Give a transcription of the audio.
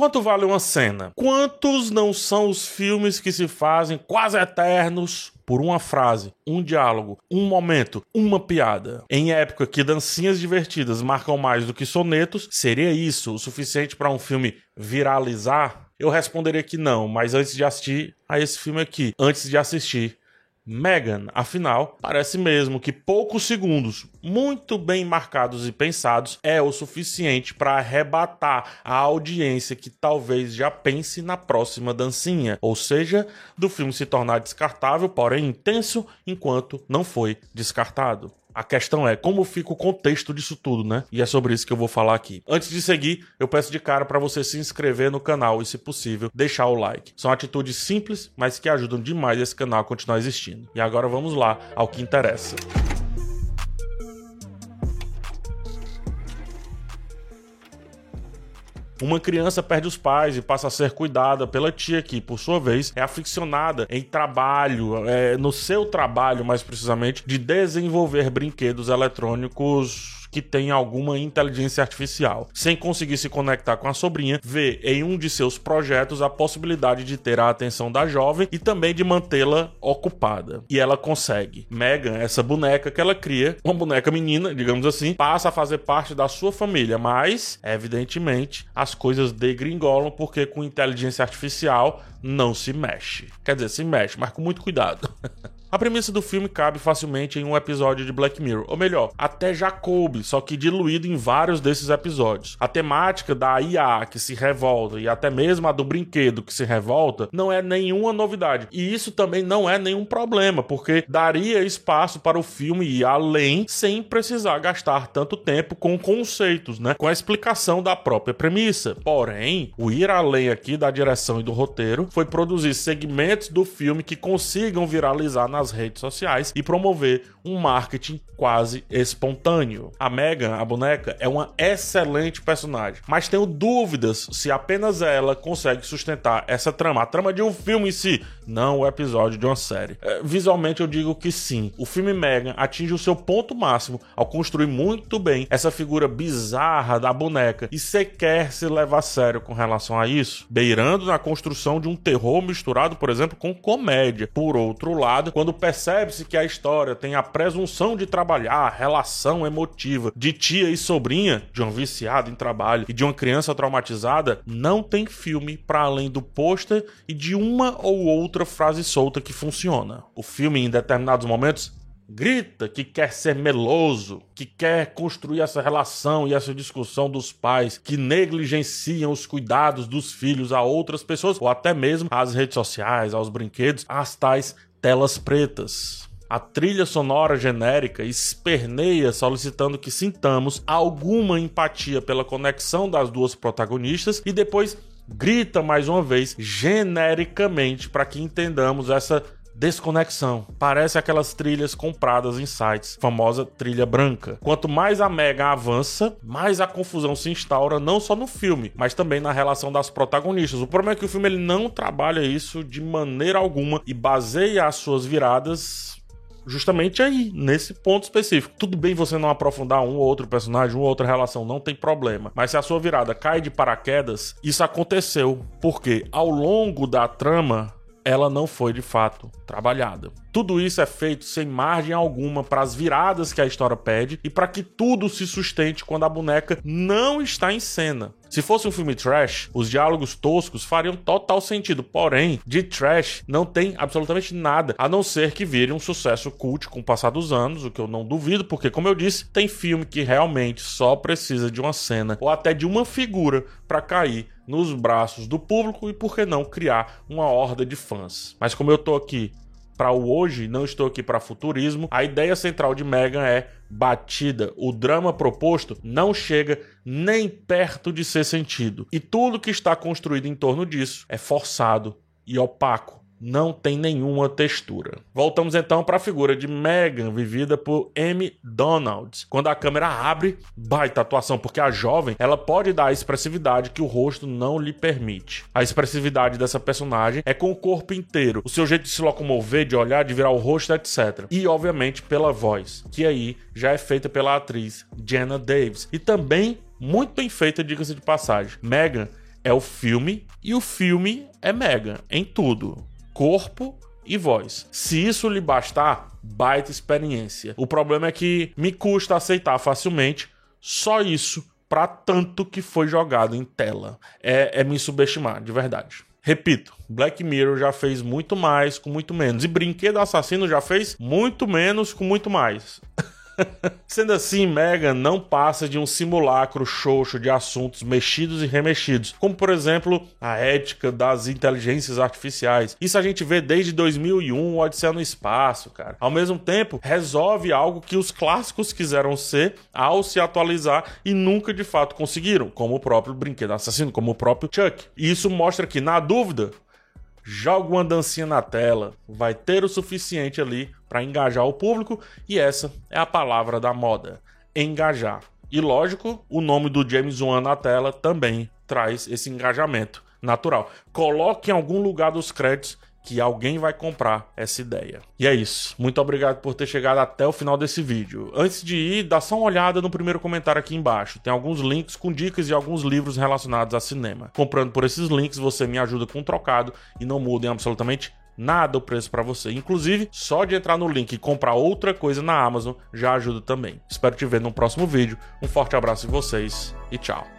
Quanto vale uma cena? Quantos não são os filmes que se fazem quase eternos por uma frase, um diálogo, um momento, uma piada? Em época que dancinhas divertidas marcam mais do que sonetos, seria isso o suficiente para um filme viralizar? Eu responderia que não, mas antes de assistir a esse filme aqui, antes de assistir Megan. Afinal, parece mesmo que poucos segundos, muito bem marcados e pensados, é o suficiente para arrebatar a audiência que talvez já pense na próxima dancinha, ou seja, do filme se tornar descartável, porém intenso, enquanto não foi descartado. A questão é como fica o contexto disso tudo, né? E é sobre isso que eu vou falar aqui. Antes de seguir, eu peço de cara para você se inscrever no canal e, se possível, deixar o like. São atitudes simples, mas que ajudam demais esse canal a continuar existindo. E agora vamos lá ao que interessa. Uma criança perde os pais e passa a ser cuidada pela tia, que, por sua vez, é aficionada em trabalho, é, no seu trabalho, mais precisamente, de desenvolver brinquedos eletrônicos que tem alguma inteligência artificial. Sem conseguir se conectar com a sobrinha, vê em um de seus projetos a possibilidade de ter a atenção da jovem e também de mantê-la ocupada. E ela consegue. Megan, essa boneca que ela cria, uma boneca menina, digamos assim, passa a fazer parte da sua família, mas, evidentemente, as coisas degringolam porque com inteligência artificial não se mexe. Quer dizer, se mexe, mas com muito cuidado. A premissa do filme cabe facilmente em um episódio de Black Mirror, ou melhor, até já coube, só que diluído em vários desses episódios. A temática da IA que se revolta e até mesmo a do brinquedo que se revolta não é nenhuma novidade. E isso também não é nenhum problema, porque daria espaço para o filme ir além sem precisar gastar tanto tempo com conceitos, né? Com a explicação da própria premissa. Porém, o ir além aqui da direção e do roteiro foi produzir segmentos do filme que consigam viralizar na nas redes sociais e promover um marketing quase espontâneo. A Megan, a boneca, é uma excelente personagem, mas tenho dúvidas se apenas ela consegue sustentar essa trama, a trama de um filme em si, não o episódio de uma série. É, visualmente eu digo que sim. O filme Megan atinge o seu ponto máximo ao construir muito bem essa figura bizarra da boneca e sequer se leva a sério com relação a isso, beirando na construção de um terror misturado, por exemplo, com comédia. Por outro lado, quando percebe-se que a história tem a presunção de trabalhar a relação emotiva de tia e sobrinha, de um viciado em trabalho e de uma criança traumatizada, não tem filme para além do pôster e de uma ou outra frase solta que funciona. O filme, em determinados momentos, grita que quer ser meloso, que quer construir essa relação e essa discussão dos pais que negligenciam os cuidados dos filhos a outras pessoas ou até mesmo às redes sociais, aos brinquedos, às tais telas pretas. A trilha sonora genérica esperneia solicitando que sintamos alguma empatia pela conexão das duas protagonistas e depois grita mais uma vez genericamente para que entendamos essa desconexão. Parece aquelas trilhas compradas em sites, famosa trilha branca. Quanto mais a Mega avança, mais a confusão se instaura não só no filme, mas também na relação das protagonistas. O problema é que o filme ele não trabalha isso de maneira alguma e baseia as suas viradas justamente aí, nesse ponto específico. Tudo bem você não aprofundar um ou outro personagem, uma ou outra relação, não tem problema. Mas se a sua virada cai de paraquedas, isso aconteceu. Porque ao longo da trama, ela não foi de fato trabalhada. Tudo isso é feito sem margem alguma para as viradas que a história pede e para que tudo se sustente quando a boneca não está em cena. Se fosse um filme trash, os diálogos toscos fariam total sentido. Porém, de trash não tem absolutamente nada, a não ser que vire um sucesso cult com o passar dos anos, o que eu não duvido, porque, como eu disse, tem filme que realmente só precisa de uma cena ou até de uma figura para cair nos braços do público e, por que não, criar uma horda de fãs. Mas como eu tô aqui para o hoje, não estou aqui para futurismo. A ideia central de Megan é batida. O drama proposto não chega nem perto de ser sentido. E tudo que está construído em torno disso é forçado e opaco não tem nenhuma textura. Voltamos então para a figura de Megan, vivida por Amy Donald. Quando a câmera abre, baita atuação, porque a jovem ela pode dar a expressividade que o rosto não lhe permite. A expressividade dessa personagem é com o corpo inteiro, o seu jeito de se locomover, de olhar, de virar o rosto, etc. E obviamente pela voz, que aí já é feita pela atriz Jenna Davis. E também muito bem feita, diga-se de passagem. Megan é o filme e o filme é Megan em tudo: corpo e voz. Se isso lhe bastar, baita experiência. O problema é que me custa aceitar facilmente só isso para tanto que foi jogado em tela. É, é me subestimar, de verdade. Repito, Black Mirror já fez muito mais com muito menos. E Brinquedo Assassino já fez muito menos com muito mais. Sendo assim, Megan não passa de um simulacro xoxo de assuntos mexidos e remexidos, como por exemplo a ética das inteligências artificiais. Isso a gente vê desde 2001, Odisseia no Espaço, cara. Ao mesmo tempo, resolve algo que os clássicos quiseram ser ao se atualizar e nunca de fato conseguiram, como o próprio Brinquedo Assassino, como o próprio Chuck. E isso mostra que, na dúvida, joga uma dancinha na tela, vai ter o suficiente ali para engajar o público e essa é a palavra da moda: engajar. E lógico, o nome do James Wan na tela também traz esse engajamento natural. Coloque em algum lugar dos créditos que alguém vai comprar essa ideia. E é isso. Muito obrigado por ter chegado até o final desse vídeo. Antes de ir, dá só uma olhada no primeiro comentário aqui embaixo. Tem alguns links com dicas e alguns livros relacionados a cinema. Comprando por esses links, você me ajuda com um trocado e não muda em absolutamente nada o preço para você. Inclusive, só de entrar no link e comprar outra coisa na Amazon já ajuda também. Espero te ver no próximo vídeo. Um forte abraço de vocês e tchau.